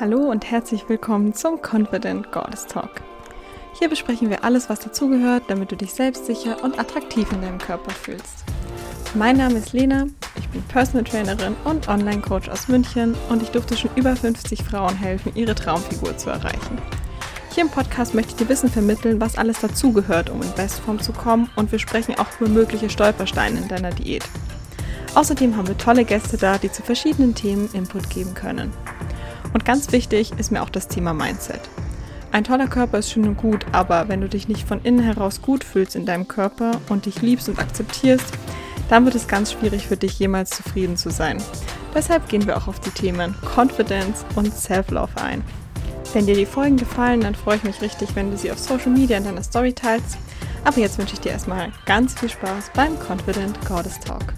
Hallo und herzlich willkommen zum Confident Goddess Talk. Hier besprechen wir alles, was dazugehört, damit du dich selbstsicher und attraktiv in deinem Körper fühlst. Mein Name ist Lena, ich bin Personal Trainerin und Online-Coach aus München und ich durfte schon über 50 Frauen helfen, ihre Traumfigur zu erreichen. Hier im Podcast möchte ich dir Wissen vermitteln, was alles dazugehört, um in Bestform zu kommen und wir sprechen auch über mögliche Stolpersteine in deiner Diät. Außerdem haben wir tolle Gäste da, die zu verschiedenen Themen Input geben können. Und ganz wichtig ist mir auch das Thema Mindset. Ein toller Körper ist schön und gut, aber wenn du dich nicht von innen heraus gut fühlst in deinem Körper und dich liebst und akzeptierst, dann wird es ganz schwierig für dich jemals zufrieden zu sein. Deshalb gehen wir auch auf die Themen Confidence und Self-Love ein. Wenn dir die Folgen gefallen, dann freue ich mich richtig, wenn du sie auf Social Media in deiner Story teilst. Aber jetzt wünsche ich dir erstmal ganz viel Spaß beim Confident Goddess Talk.